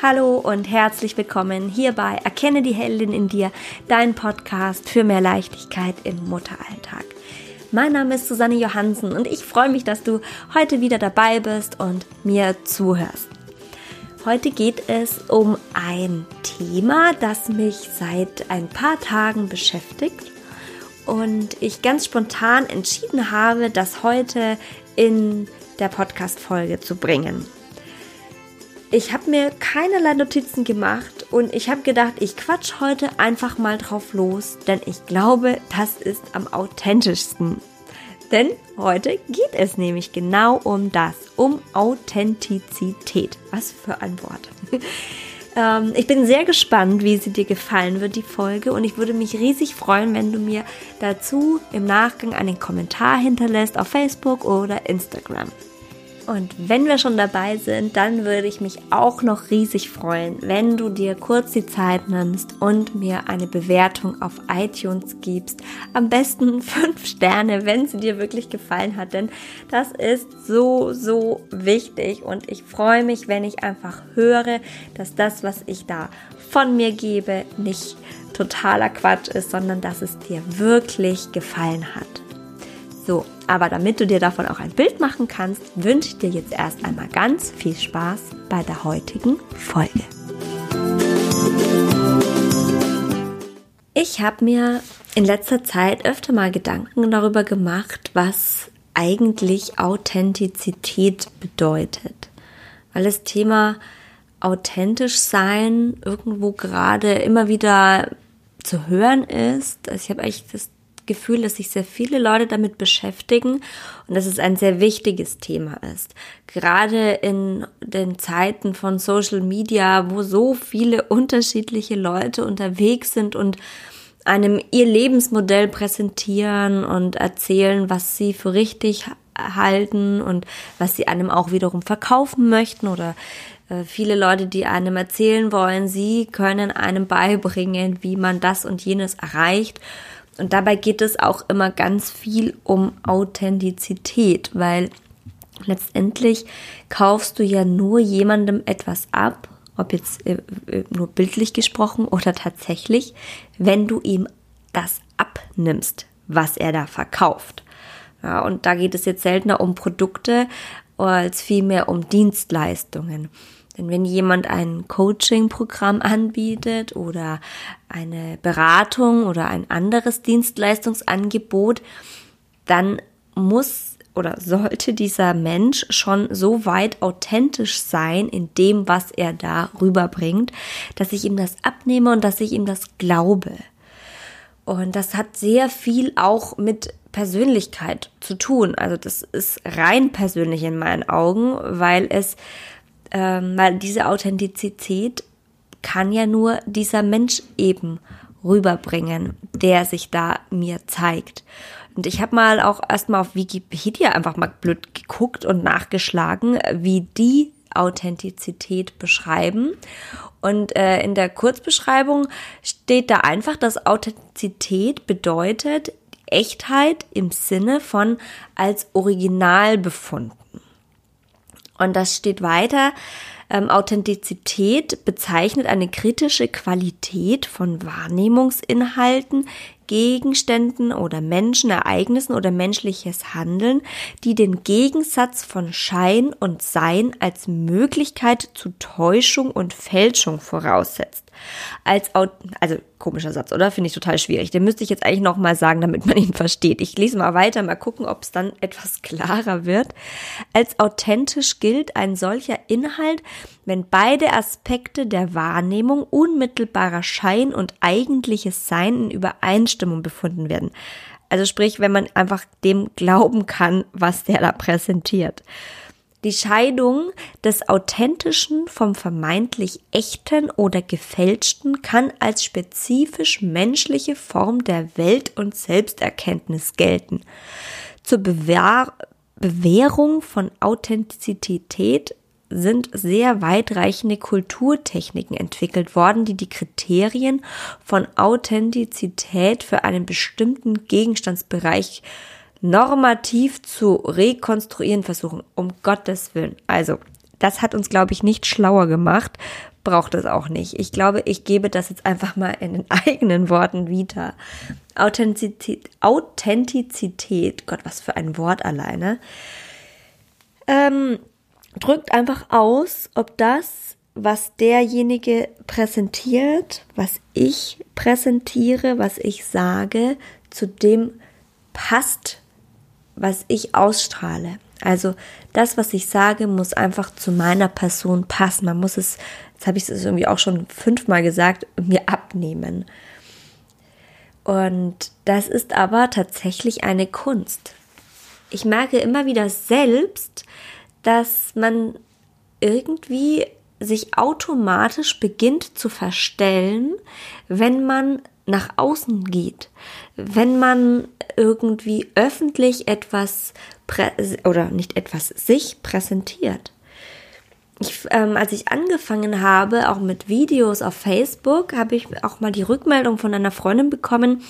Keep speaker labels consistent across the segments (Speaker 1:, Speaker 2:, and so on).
Speaker 1: Hallo und herzlich willkommen hier bei Erkenne die Heldin in dir, dein Podcast für mehr Leichtigkeit im Mutteralltag. Mein Name ist Susanne Johansen und ich freue mich, dass du heute wieder dabei bist und mir zuhörst. Heute geht es um ein Thema, das mich seit ein paar Tagen beschäftigt und ich ganz spontan entschieden habe, das heute in der Podcast-Folge zu bringen. Ich habe mir keinerlei Notizen gemacht und ich habe gedacht, ich quatsch heute einfach mal drauf los, denn ich glaube, das ist am authentischsten. Denn heute geht es nämlich genau um das, um Authentizität. Was für ein Wort. ähm, ich bin sehr gespannt, wie sie dir gefallen wird, die Folge. Und ich würde mich riesig freuen, wenn du mir dazu im Nachgang einen Kommentar hinterlässt auf Facebook oder Instagram. Und wenn wir schon dabei sind, dann würde ich mich auch noch riesig freuen, wenn du dir kurz die Zeit nimmst und mir eine Bewertung auf iTunes gibst. Am besten fünf Sterne, wenn sie dir wirklich gefallen hat, denn das ist so, so wichtig und ich freue mich, wenn ich einfach höre, dass das, was ich da von mir gebe, nicht totaler Quatsch ist, sondern dass es dir wirklich gefallen hat. So, aber damit du dir davon auch ein Bild machen kannst, wünsche ich dir jetzt erst einmal ganz viel Spaß bei der heutigen Folge. Ich habe mir in letzter Zeit öfter mal Gedanken darüber gemacht, was eigentlich Authentizität bedeutet. Weil das Thema authentisch sein irgendwo gerade immer wieder zu hören ist. Also ich habe eigentlich das Gefühl, dass sich sehr viele Leute damit beschäftigen und dass es ein sehr wichtiges Thema ist. Gerade in den Zeiten von Social Media, wo so viele unterschiedliche Leute unterwegs sind und einem ihr Lebensmodell präsentieren und erzählen, was sie für richtig halten und was sie einem auch wiederum verkaufen möchten oder äh, viele Leute, die einem erzählen wollen, sie können einem beibringen, wie man das und jenes erreicht. Und dabei geht es auch immer ganz viel um Authentizität, weil letztendlich kaufst du ja nur jemandem etwas ab, ob jetzt äh, äh, nur bildlich gesprochen oder tatsächlich, wenn du ihm das abnimmst, was er da verkauft. Ja, und da geht es jetzt seltener um Produkte als vielmehr um Dienstleistungen. Denn wenn jemand ein Coaching-Programm anbietet oder eine Beratung oder ein anderes Dienstleistungsangebot, dann muss oder sollte dieser Mensch schon so weit authentisch sein in dem, was er da rüberbringt, dass ich ihm das abnehme und dass ich ihm das glaube. Und das hat sehr viel auch mit Persönlichkeit zu tun. Also das ist rein persönlich in meinen Augen, weil es ähm, weil diese Authentizität kann ja nur dieser Mensch eben rüberbringen, der sich da mir zeigt. Und ich habe mal auch erstmal auf Wikipedia einfach mal blöd geguckt und nachgeschlagen, wie die Authentizität beschreiben. Und äh, in der Kurzbeschreibung steht da einfach, dass Authentizität bedeutet Echtheit im Sinne von als Original befunden. Und das steht weiter. Ähm, Authentizität bezeichnet eine kritische Qualität von Wahrnehmungsinhalten, Gegenständen oder Menschen, Ereignissen oder menschliches Handeln, die den Gegensatz von Schein und Sein als Möglichkeit zu Täuschung und Fälschung voraussetzt als also komischer Satz, oder? Finde ich total schwierig. Den müsste ich jetzt eigentlich nochmal sagen, damit man ihn versteht. Ich lese mal weiter, mal gucken, ob es dann etwas klarer wird. Als authentisch gilt ein solcher Inhalt, wenn beide Aspekte der Wahrnehmung unmittelbarer Schein und eigentliches Sein in Übereinstimmung befunden werden. Also sprich, wenn man einfach dem glauben kann, was der da präsentiert. Die Scheidung des Authentischen vom vermeintlich Echten oder Gefälschten kann als spezifisch menschliche Form der Welt- und Selbsterkenntnis gelten. Zur Bewahr Bewährung von Authentizität sind sehr weitreichende Kulturtechniken entwickelt worden, die die Kriterien von Authentizität für einen bestimmten Gegenstandsbereich normativ zu rekonstruieren versuchen. Um Gottes Willen. Also, das hat uns, glaube ich, nicht schlauer gemacht brauche das auch nicht. Ich glaube, ich gebe das jetzt einfach mal in den eigenen Worten wieder. Authentizität, Authentizität Gott, was für ein Wort alleine, ähm, drückt einfach aus, ob das, was derjenige präsentiert, was ich präsentiere, was ich sage, zu dem passt, was ich ausstrahle. Also das, was ich sage, muss einfach zu meiner Person passen. Man muss es, jetzt habe ich es irgendwie auch schon fünfmal gesagt, mir abnehmen. Und das ist aber tatsächlich eine Kunst. Ich merke immer wieder selbst, dass man irgendwie sich automatisch beginnt zu verstellen, wenn man nach außen geht, wenn man irgendwie öffentlich etwas oder nicht etwas sich präsentiert. Ich, ähm, als ich angefangen habe, auch mit Videos auf Facebook, habe ich auch mal die Rückmeldung von einer Freundin bekommen,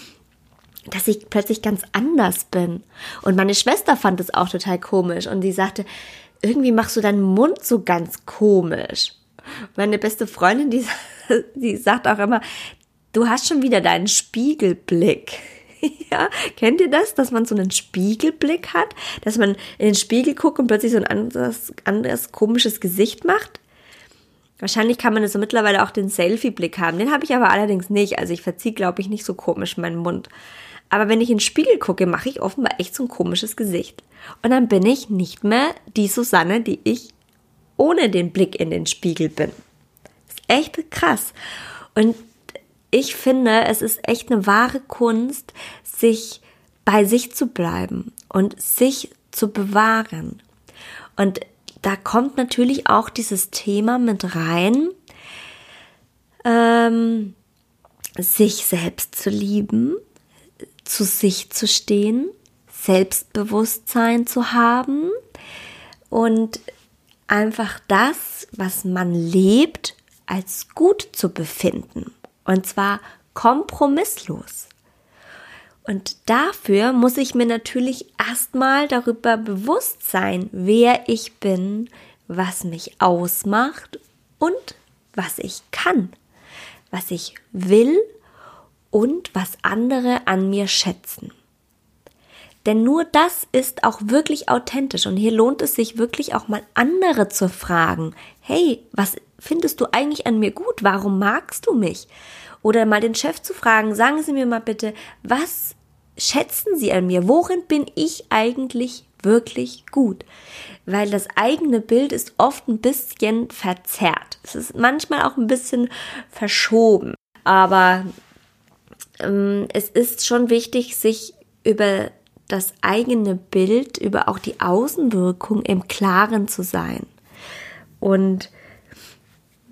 Speaker 1: dass ich plötzlich ganz anders bin. Und meine Schwester fand es auch total komisch und sie sagte, irgendwie machst du deinen Mund so ganz komisch. Meine beste Freundin, die, die sagt auch immer, du hast schon wieder deinen Spiegelblick. ja, kennt ihr das, dass man so einen Spiegelblick hat, dass man in den Spiegel guckt und plötzlich so ein anderes, anderes komisches Gesicht macht? Wahrscheinlich kann man so mittlerweile auch den Selfie-Blick haben. Den habe ich aber allerdings nicht. Also ich verziehe, glaube ich, nicht so komisch meinen Mund. Aber wenn ich in den Spiegel gucke, mache ich offenbar echt so ein komisches Gesicht. Und dann bin ich nicht mehr die Susanne, die ich ohne den Blick in den Spiegel bin. Das ist echt krass. Und ich finde, es ist echt eine wahre Kunst, sich bei sich zu bleiben und sich zu bewahren. Und da kommt natürlich auch dieses Thema mit rein, ähm, sich selbst zu lieben, zu sich zu stehen, Selbstbewusstsein zu haben und einfach das, was man lebt, als gut zu befinden. Und zwar kompromisslos. Und dafür muss ich mir natürlich erstmal darüber bewusst sein, wer ich bin, was mich ausmacht und was ich kann, was ich will und was andere an mir schätzen. Denn nur das ist auch wirklich authentisch und hier lohnt es sich wirklich auch mal andere zu fragen. Hey, was findest du eigentlich an mir gut? Warum magst du mich? Oder mal den Chef zu fragen, sagen Sie mir mal bitte, was schätzen Sie an mir? Worin bin ich eigentlich wirklich gut? Weil das eigene Bild ist oft ein bisschen verzerrt. Es ist manchmal auch ein bisschen verschoben. Aber ähm, es ist schon wichtig, sich über das eigene Bild, über auch die Außenwirkung im Klaren zu sein. Und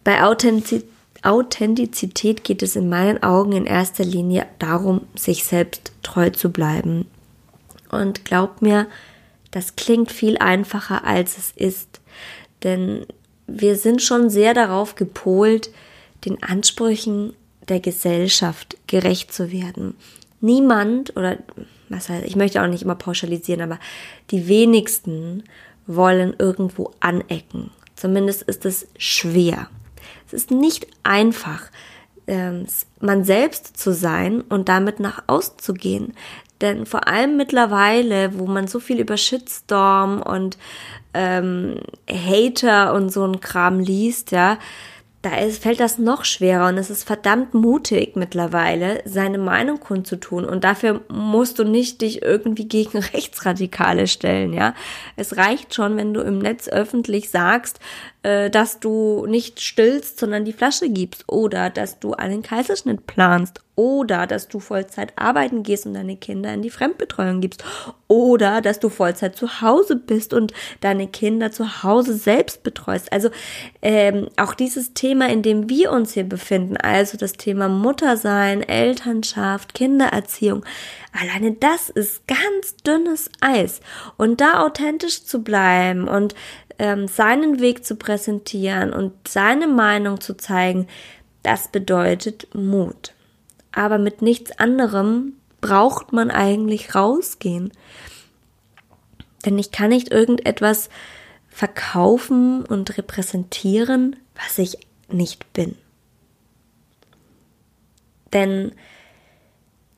Speaker 1: bei Authentizität geht es in meinen Augen in erster Linie darum, sich selbst treu zu bleiben. Und glaubt mir, das klingt viel einfacher, als es ist. Denn wir sind schon sehr darauf gepolt, den Ansprüchen der Gesellschaft gerecht zu werden. Niemand oder was heißt, ich möchte auch nicht immer pauschalisieren, aber die wenigsten wollen irgendwo anecken. Zumindest ist es schwer. Es ist nicht einfach, ähm, man selbst zu sein und damit nach außen zu gehen. Denn vor allem mittlerweile, wo man so viel über Shitstorm und ähm, Hater und so ein Kram liest, ja, da ist, fällt das noch schwerer und es ist verdammt mutig mittlerweile, seine Meinung kundzutun. Und dafür musst du nicht dich irgendwie gegen Rechtsradikale stellen, ja. Es reicht schon, wenn du im Netz öffentlich sagst, äh, dass du nicht stillst, sondern die Flasche gibst oder dass du einen Kaiserschnitt planst oder dass du Vollzeit arbeiten gehst und deine Kinder in die Fremdbetreuung gibst. Oder dass du Vollzeit zu Hause bist und deine Kinder zu Hause selbst betreust. Also ähm, auch dieses Thema, in dem wir uns hier befinden, also das Thema Muttersein, Elternschaft, Kindererziehung, alleine das ist ganz dünnes Eis. Und da authentisch zu bleiben und ähm, seinen Weg zu präsentieren und seine Meinung zu zeigen, das bedeutet Mut aber mit nichts anderem braucht man eigentlich rausgehen. Denn ich kann nicht irgendetwas verkaufen und repräsentieren, was ich nicht bin. Denn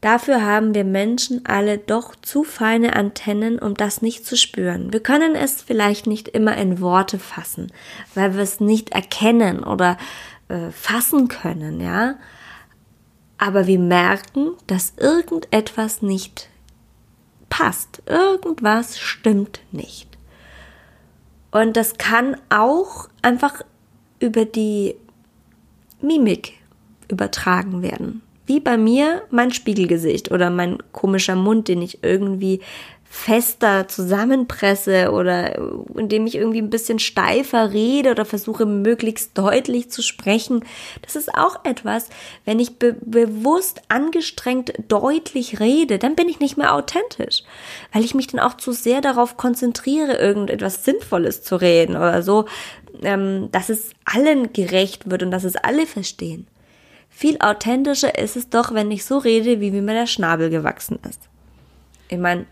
Speaker 1: dafür haben wir Menschen alle doch zu feine Antennen, um das nicht zu spüren. Wir können es vielleicht nicht immer in Worte fassen, weil wir es nicht erkennen oder äh, fassen können, ja. Aber wir merken, dass irgendetwas nicht passt. Irgendwas stimmt nicht. Und das kann auch einfach über die Mimik übertragen werden. Wie bei mir mein Spiegelgesicht oder mein komischer Mund, den ich irgendwie fester zusammenpresse oder indem ich irgendwie ein bisschen steifer rede oder versuche möglichst deutlich zu sprechen. Das ist auch etwas, wenn ich be bewusst angestrengt deutlich rede, dann bin ich nicht mehr authentisch, weil ich mich dann auch zu sehr darauf konzentriere, irgendetwas Sinnvolles zu reden oder so, ähm, dass es allen gerecht wird und dass es alle verstehen. Viel authentischer ist es doch, wenn ich so rede, wie mir der Schnabel gewachsen ist. Ich meine,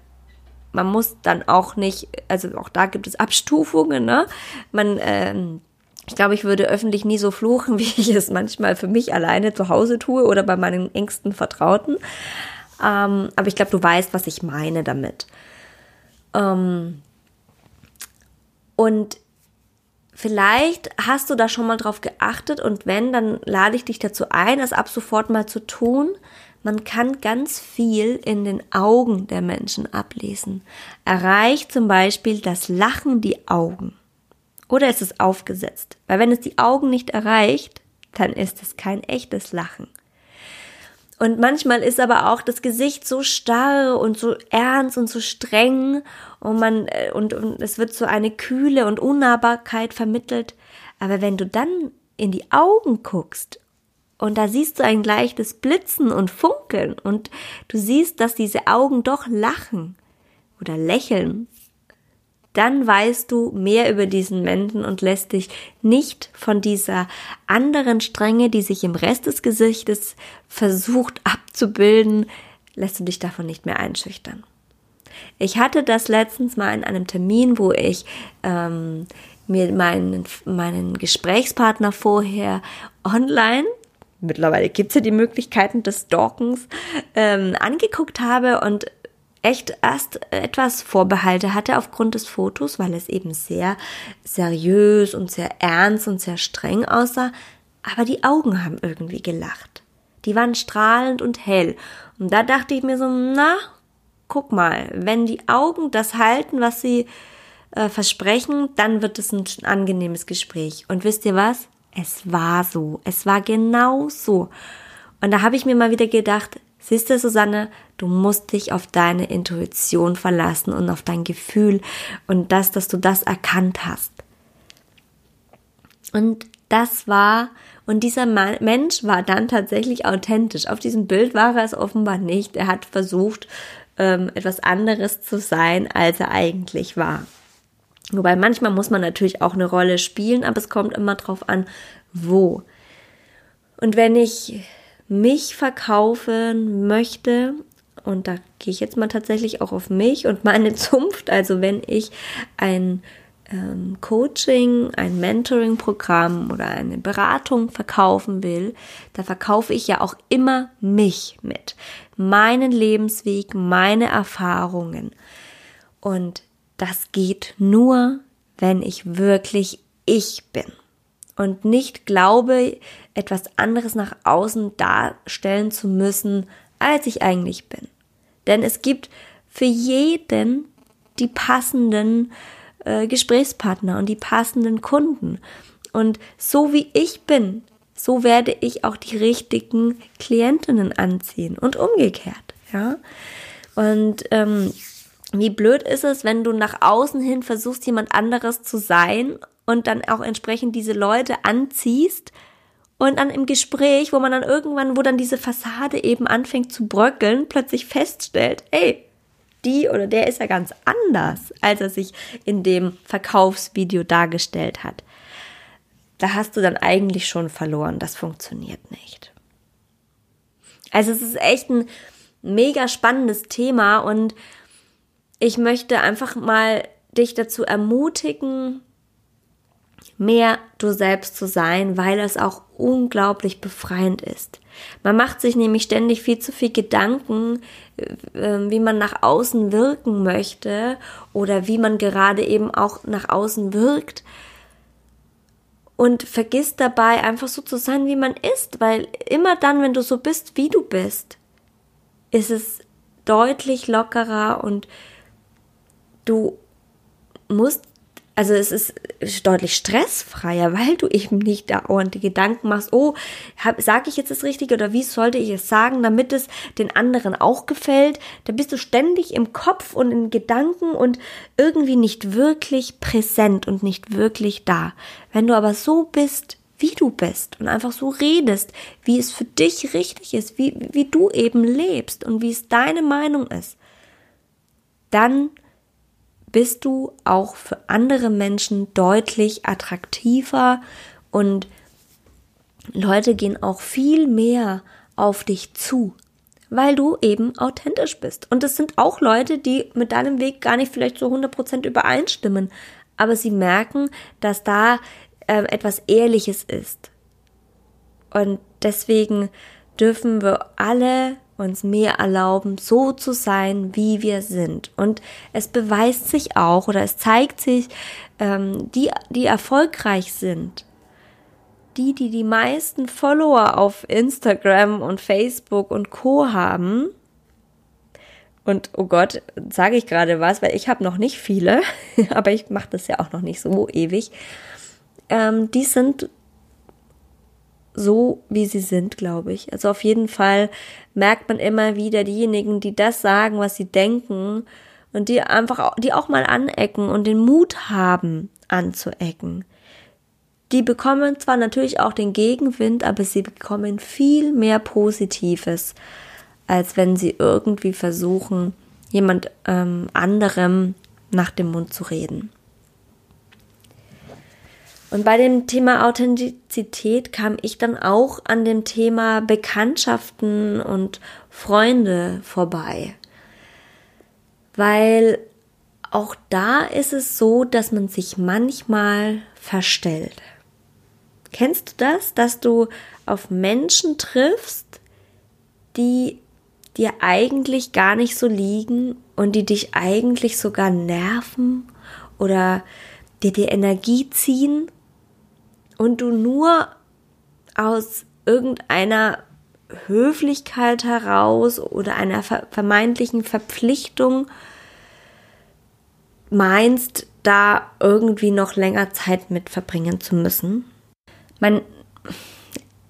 Speaker 1: man muss dann auch nicht, also auch da gibt es Abstufungen, ne? Man, ähm, ich glaube, ich würde öffentlich nie so fluchen, wie ich es manchmal für mich alleine zu Hause tue oder bei meinen engsten Vertrauten. Ähm, aber ich glaube, du weißt, was ich meine damit. Ähm, und vielleicht hast du da schon mal drauf geachtet und wenn, dann lade ich dich dazu ein, es ab sofort mal zu tun, man kann ganz viel in den Augen der Menschen ablesen. Erreicht zum Beispiel das Lachen die Augen? Oder ist es aufgesetzt? Weil wenn es die Augen nicht erreicht, dann ist es kein echtes Lachen. Und manchmal ist aber auch das Gesicht so starr und so ernst und so streng und man, äh, und, und es wird so eine Kühle und Unnahbarkeit vermittelt. Aber wenn du dann in die Augen guckst und da siehst du ein leichtes Blitzen und Funkeln und du siehst, dass diese Augen doch lachen oder lächeln. Dann weißt du mehr über diesen Menschen und lässt dich nicht von dieser anderen Strenge, die sich im Rest des Gesichtes versucht abzubilden, lässt du dich davon nicht mehr einschüchtern. Ich hatte das letztens mal in einem Termin, wo ich ähm, mir meinen, meinen Gesprächspartner vorher online mittlerweile gibt es ja die Möglichkeiten des Stalkens, ähm, angeguckt habe und echt erst etwas Vorbehalte hatte aufgrund des Fotos, weil es eben sehr seriös und sehr ernst und sehr streng aussah. Aber die Augen haben irgendwie gelacht. Die waren strahlend und hell. Und da dachte ich mir so, na, guck mal, wenn die Augen das halten, was sie äh, versprechen, dann wird es ein angenehmes Gespräch. Und wisst ihr was? Es war so. Es war genau so. Und da habe ich mir mal wieder gedacht, siehst du, Susanne, du musst dich auf deine Intuition verlassen und auf dein Gefühl und das, dass du das erkannt hast. Und das war, und dieser Mensch war dann tatsächlich authentisch. Auf diesem Bild war er es offenbar nicht. Er hat versucht, ähm, etwas anderes zu sein, als er eigentlich war. Wobei manchmal muss man natürlich auch eine Rolle spielen, aber es kommt immer drauf an, wo. Und wenn ich mich verkaufen möchte, und da gehe ich jetzt mal tatsächlich auch auf mich und meine Zunft, also wenn ich ein ähm, Coaching, ein Mentoring-Programm oder eine Beratung verkaufen will, da verkaufe ich ja auch immer mich mit. Meinen Lebensweg, meine Erfahrungen. Und das geht nur, wenn ich wirklich ich bin und nicht glaube, etwas anderes nach außen darstellen zu müssen, als ich eigentlich bin. Denn es gibt für jeden die passenden äh, Gesprächspartner und die passenden Kunden. Und so wie ich bin, so werde ich auch die richtigen Klientinnen anziehen und umgekehrt. Ja. Und ähm, wie blöd ist es, wenn du nach außen hin versuchst, jemand anderes zu sein und dann auch entsprechend diese Leute anziehst und dann im Gespräch, wo man dann irgendwann, wo dann diese Fassade eben anfängt zu bröckeln, plötzlich feststellt, ey, die oder der ist ja ganz anders, als er sich in dem Verkaufsvideo dargestellt hat. Da hast du dann eigentlich schon verloren. Das funktioniert nicht. Also es ist echt ein mega spannendes Thema und ich möchte einfach mal dich dazu ermutigen, mehr du selbst zu sein, weil es auch unglaublich befreiend ist. Man macht sich nämlich ständig viel zu viel Gedanken, äh, wie man nach außen wirken möchte oder wie man gerade eben auch nach außen wirkt und vergisst dabei einfach so zu sein, wie man ist, weil immer dann, wenn du so bist, wie du bist, ist es deutlich lockerer und du musst also es ist deutlich stressfreier, weil du eben nicht dauernd die Gedanken machst, oh, sage ich jetzt das Richtige oder wie sollte ich es sagen, damit es den anderen auch gefällt. Da bist du ständig im Kopf und in Gedanken und irgendwie nicht wirklich präsent und nicht wirklich da. Wenn du aber so bist, wie du bist und einfach so redest, wie es für dich richtig ist, wie, wie du eben lebst und wie es deine Meinung ist, dann bist du auch für andere Menschen deutlich attraktiver und Leute gehen auch viel mehr auf dich zu, weil du eben authentisch bist. Und es sind auch Leute, die mit deinem Weg gar nicht vielleicht so 100% übereinstimmen, aber sie merken, dass da äh, etwas Ehrliches ist. Und deswegen dürfen wir alle uns mehr erlauben, so zu sein, wie wir sind. Und es beweist sich auch oder es zeigt sich, ähm, die, die erfolgreich sind, die, die die meisten Follower auf Instagram und Facebook und Co haben, und oh Gott, sage ich gerade was, weil ich habe noch nicht viele, aber ich mache das ja auch noch nicht so ewig. Ähm, die sind so, wie sie sind, glaube ich. Also auf jeden Fall merkt man immer wieder diejenigen, die das sagen, was sie denken und die einfach, die auch mal anecken und den Mut haben, anzuecken. Die bekommen zwar natürlich auch den Gegenwind, aber sie bekommen viel mehr Positives, als wenn sie irgendwie versuchen, jemand ähm, anderem nach dem Mund zu reden. Und bei dem Thema Authentizität kam ich dann auch an dem Thema Bekanntschaften und Freunde vorbei. Weil auch da ist es so, dass man sich manchmal verstellt. Kennst du das, dass du auf Menschen triffst, die dir eigentlich gar nicht so liegen und die dich eigentlich sogar nerven oder dir die Energie ziehen und du nur aus irgendeiner Höflichkeit heraus oder einer vermeintlichen Verpflichtung meinst, da irgendwie noch länger Zeit mit verbringen zu müssen. Man,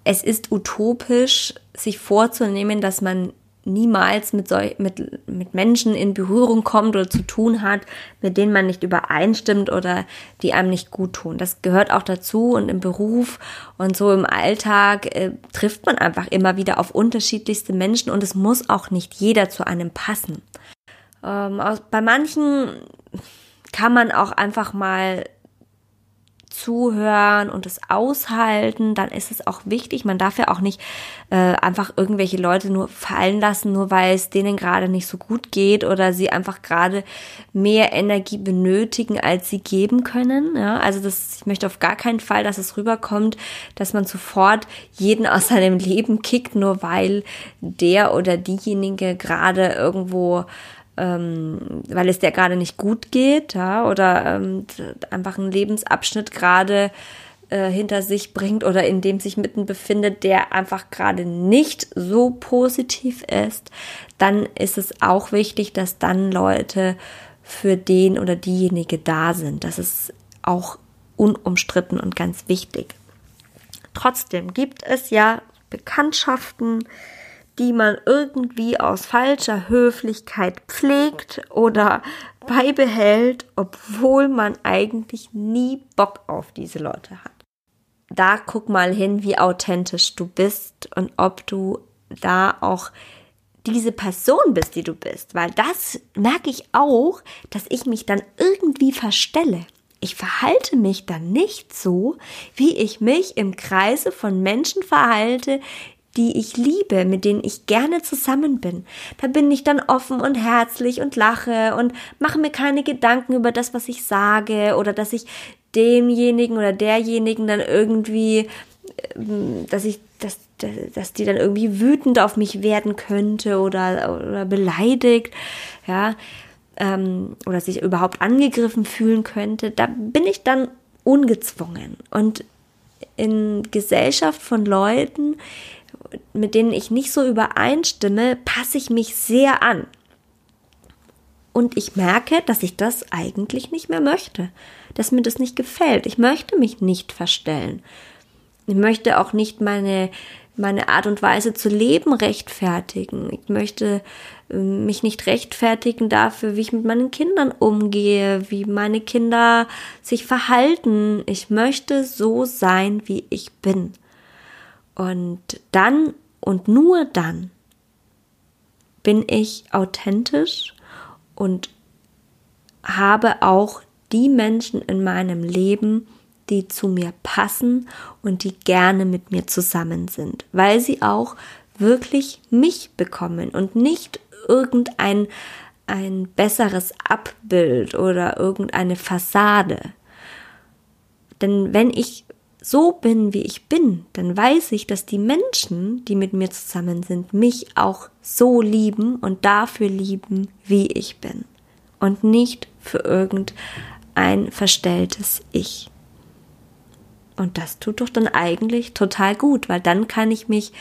Speaker 1: es ist utopisch, sich vorzunehmen, dass man niemals mit, solch, mit, mit Menschen in Berührung kommt oder zu tun hat, mit denen man nicht übereinstimmt oder die einem nicht gut tun. Das gehört auch dazu und im Beruf und so im Alltag äh, trifft man einfach immer wieder auf unterschiedlichste Menschen und es muss auch nicht jeder zu einem passen. Ähm, aus, bei manchen kann man auch einfach mal zuhören und es aushalten, dann ist es auch wichtig. Man darf ja auch nicht äh, einfach irgendwelche Leute nur fallen lassen, nur weil es denen gerade nicht so gut geht oder sie einfach gerade mehr Energie benötigen, als sie geben können. Ja, also das, ich möchte auf gar keinen Fall, dass es rüberkommt, dass man sofort jeden aus seinem Leben kickt, nur weil der oder diejenige gerade irgendwo ähm, weil es der gerade nicht gut geht, ja, oder ähm, einfach einen Lebensabschnitt gerade äh, hinter sich bringt oder in dem sich mitten befindet, der einfach gerade nicht so positiv ist, dann ist es auch wichtig, dass dann Leute für den oder diejenige da sind. Das ist auch unumstritten und ganz wichtig. Trotzdem gibt es ja Bekanntschaften, die man irgendwie aus falscher Höflichkeit pflegt oder beibehält, obwohl man eigentlich nie Bock auf diese Leute hat. Da guck mal hin, wie authentisch du bist und ob du da auch diese Person bist, die du bist, weil das merke ich auch, dass ich mich dann irgendwie verstelle. Ich verhalte mich dann nicht so, wie ich mich im Kreise von Menschen verhalte, die ich liebe, mit denen ich gerne zusammen bin. Da bin ich dann offen und herzlich und lache und mache mir keine Gedanken über das, was ich sage oder dass ich demjenigen oder derjenigen dann irgendwie, ähm, dass ich, dass, dass die dann irgendwie wütend auf mich werden könnte oder, oder beleidigt, ja, ähm, oder sich überhaupt angegriffen fühlen könnte. Da bin ich dann ungezwungen und in Gesellschaft von Leuten, mit denen ich nicht so übereinstimme, passe ich mich sehr an. Und ich merke, dass ich das eigentlich nicht mehr möchte, dass mir das nicht gefällt. Ich möchte mich nicht verstellen. Ich möchte auch nicht meine, meine Art und Weise zu leben rechtfertigen. Ich möchte ähm, mich nicht rechtfertigen dafür, wie ich mit meinen Kindern umgehe, wie meine Kinder sich verhalten. Ich möchte so sein, wie ich bin. Und dann und nur dann bin ich authentisch und habe auch die Menschen in meinem Leben, die zu mir passen und die gerne mit mir zusammen sind, weil sie auch wirklich mich bekommen und nicht irgendein ein besseres Abbild oder irgendeine Fassade. Denn wenn ich so bin, wie ich bin, dann weiß ich, dass die Menschen, die mit mir zusammen sind, mich auch so lieben und dafür lieben, wie ich bin. Und nicht für irgendein verstelltes Ich. Und das tut doch dann eigentlich total gut, weil dann kann ich mich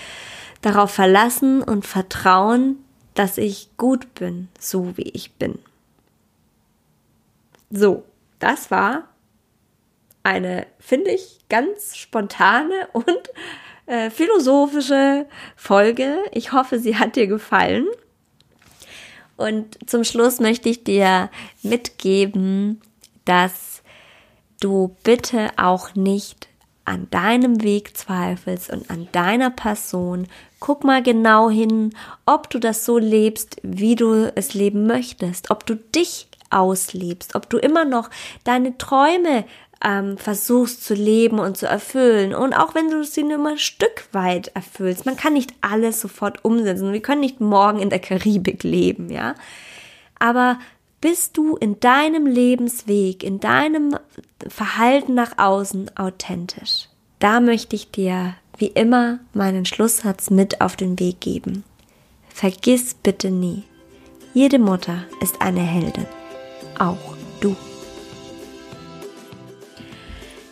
Speaker 1: darauf verlassen und vertrauen, dass ich gut bin, so wie ich bin. So, das war eine, finde ich, ganz spontane und äh, philosophische Folge. Ich hoffe, sie hat dir gefallen. Und zum Schluss möchte ich dir mitgeben, dass du bitte auch nicht an deinem Weg zweifelst und an deiner Person. Guck mal genau hin, ob du das so lebst, wie du es leben möchtest, ob du dich auslebst, ob du immer noch deine Träume ähm, versuchst zu leben und zu erfüllen. Und auch wenn du sie nur mal ein Stück weit erfüllst, man kann nicht alles sofort umsetzen. Wir können nicht morgen in der Karibik leben, ja. Aber bist du in deinem Lebensweg, in deinem Verhalten nach außen authentisch? Da möchte ich dir wie immer meinen Schlusssatz mit auf den Weg geben. Vergiss bitte nie, jede Mutter ist eine Heldin, auch du.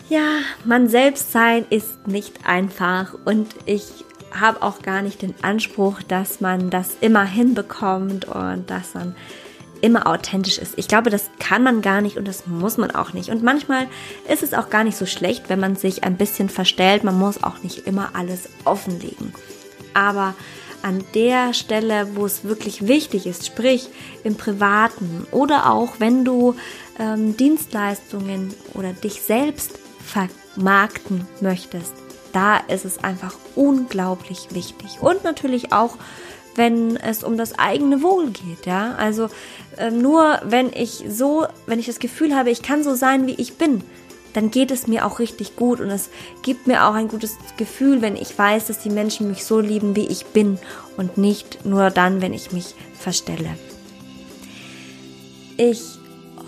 Speaker 1: Ja, man selbst sein ist nicht einfach und ich habe auch gar nicht den Anspruch, dass man das immer hinbekommt und dass man immer authentisch ist. Ich glaube, das kann man gar nicht und das muss man auch nicht. Und manchmal ist es auch gar nicht so schlecht, wenn man sich ein bisschen verstellt. Man muss auch nicht immer alles offenlegen. Aber an der Stelle, wo es wirklich wichtig ist, sprich im Privaten oder auch wenn du ähm, Dienstleistungen oder dich selbst vermarkten möchtest, da ist es einfach unglaublich wichtig. Und natürlich auch, wenn es um das eigene Wohl geht, ja. Also äh, nur wenn ich so, wenn ich das Gefühl habe, ich kann so sein, wie ich bin, dann geht es mir auch richtig gut und es gibt mir auch ein gutes Gefühl, wenn ich weiß, dass die Menschen mich so lieben, wie ich bin und nicht nur dann, wenn ich mich verstelle. Ich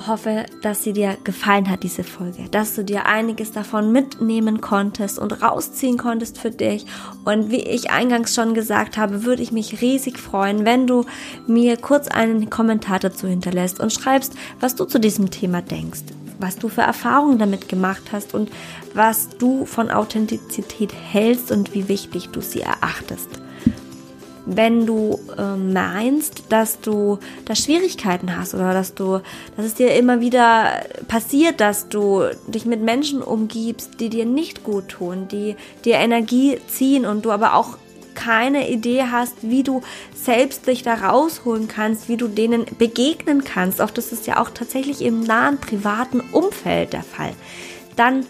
Speaker 1: hoffe, dass sie dir gefallen hat, diese Folge, dass du dir einiges davon mitnehmen konntest und rausziehen konntest für dich. Und wie ich eingangs schon gesagt habe, würde ich mich riesig freuen, wenn du mir kurz einen Kommentar dazu hinterlässt und schreibst, was du zu diesem Thema denkst, was du für Erfahrungen damit gemacht hast und was du von Authentizität hältst und wie wichtig du sie erachtest wenn du äh, meinst, dass du da Schwierigkeiten hast oder dass du, dass es dir immer wieder passiert, dass du dich mit Menschen umgibst, die dir nicht gut tun, die dir Energie ziehen und du aber auch keine Idee hast, wie du selbst dich da rausholen kannst, wie du denen begegnen kannst. Oft ist es ja auch tatsächlich im nahen privaten Umfeld der Fall. Dann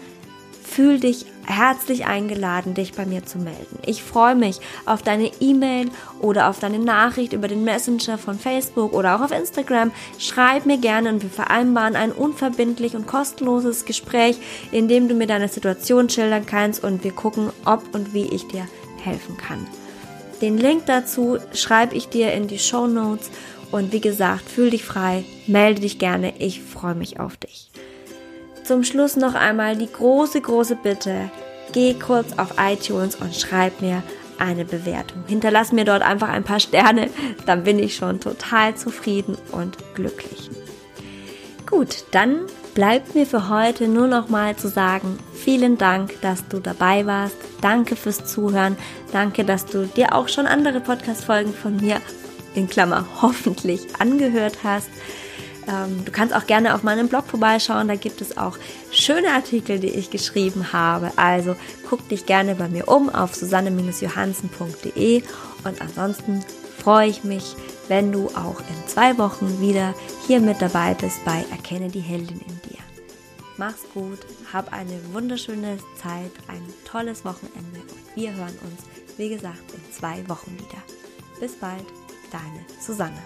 Speaker 1: fühl dich herzlich eingeladen, dich bei mir zu melden. Ich freue mich auf deine E-Mail oder auf deine Nachricht über den Messenger von Facebook oder auch auf Instagram. Schreib mir gerne und wir vereinbaren ein unverbindlich und kostenloses Gespräch, in dem du mir deine Situation schildern kannst und wir gucken, ob und wie ich dir helfen kann. Den Link dazu schreibe ich dir in die Show Notes. Und wie gesagt, fühl dich frei, melde dich gerne. Ich freue mich auf dich. Zum Schluss noch einmal die große, große Bitte. Geh kurz auf iTunes und schreib mir eine Bewertung. Hinterlass mir dort einfach ein paar Sterne, dann bin ich schon total zufrieden und glücklich. Gut, dann bleibt mir für heute nur noch mal zu sagen, vielen Dank, dass du dabei warst. Danke fürs Zuhören. Danke, dass du dir auch schon andere Podcast-Folgen von mir in Klammer hoffentlich angehört hast. Ähm, du kannst auch gerne auf meinem Blog vorbeischauen, da gibt es auch schöne Artikel, die ich geschrieben habe. Also guck dich gerne bei mir um auf susanne-johansen.de und ansonsten freue ich mich, wenn du auch in zwei Wochen wieder hier mit dabei bist bei Erkenne die Heldin in dir. Mach's gut, hab eine wunderschöne Zeit, ein tolles Wochenende und wir hören uns, wie gesagt, in zwei Wochen wieder. Bis bald, deine Susanne.